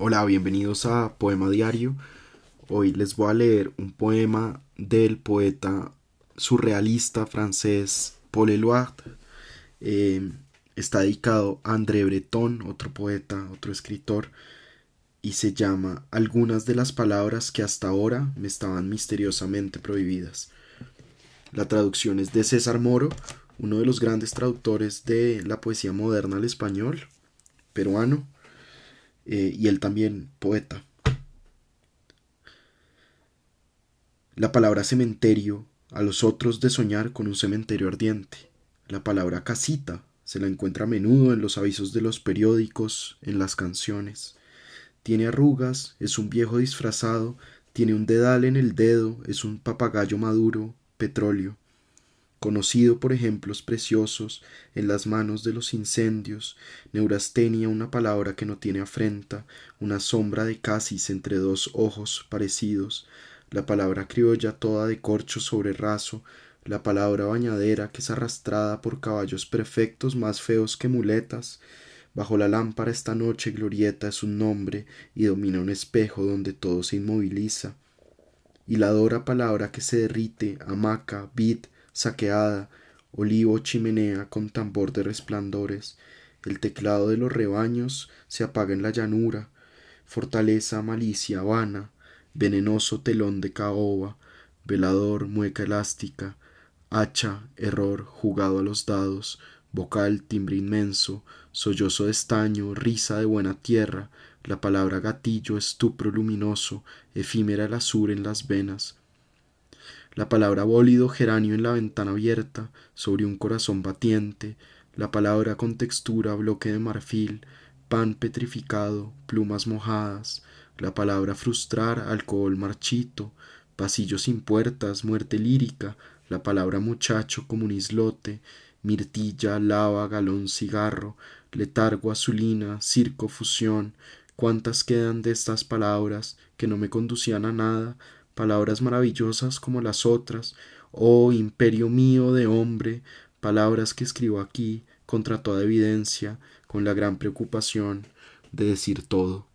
Hola, bienvenidos a Poema Diario. Hoy les voy a leer un poema del poeta surrealista francés Paul Eluard. Eh, está dedicado a André Breton, otro poeta, otro escritor, y se llama Algunas de las palabras que hasta ahora me estaban misteriosamente prohibidas. La traducción es de César Moro, uno de los grandes traductores de la poesía moderna al español, peruano, eh, y él también poeta. La palabra cementerio a los otros de soñar con un cementerio ardiente. La palabra casita se la encuentra a menudo en los avisos de los periódicos, en las canciones. Tiene arrugas, es un viejo disfrazado, tiene un dedal en el dedo, es un papagayo maduro, petróleo conocido por ejemplos preciosos en las manos de los incendios, neurastenia una palabra que no tiene afrenta, una sombra de casis entre dos ojos parecidos, la palabra criolla toda de corcho sobre raso, la palabra bañadera que es arrastrada por caballos perfectos más feos que muletas, bajo la lámpara esta noche glorieta es un nombre y domina un espejo donde todo se inmoviliza, y la dora palabra que se derrite, hamaca, vid, saqueada, olivo chimenea con tambor de resplandores, el teclado de los rebaños se apaga en la llanura, fortaleza, malicia, vana, venenoso telón de caoba, velador, mueca elástica, hacha, error, jugado a los dados, vocal, timbre inmenso, sollozo de estaño, risa de buena tierra, la palabra gatillo, estupro luminoso, efímera el azur en las venas, la palabra bólido geranio en la ventana abierta, sobre un corazón batiente, la palabra con textura bloque de marfil, pan petrificado, plumas mojadas, la palabra frustrar, alcohol marchito, pasillo sin puertas, muerte lírica, la palabra muchacho como un islote, mirtilla, lava, galón, cigarro, letargo, azulina, circo, fusión, cuántas quedan de estas palabras que no me conducían a nada, palabras maravillosas como las otras, oh imperio mío de hombre, palabras que escribo aquí contra toda evidencia, con la gran preocupación de decir todo.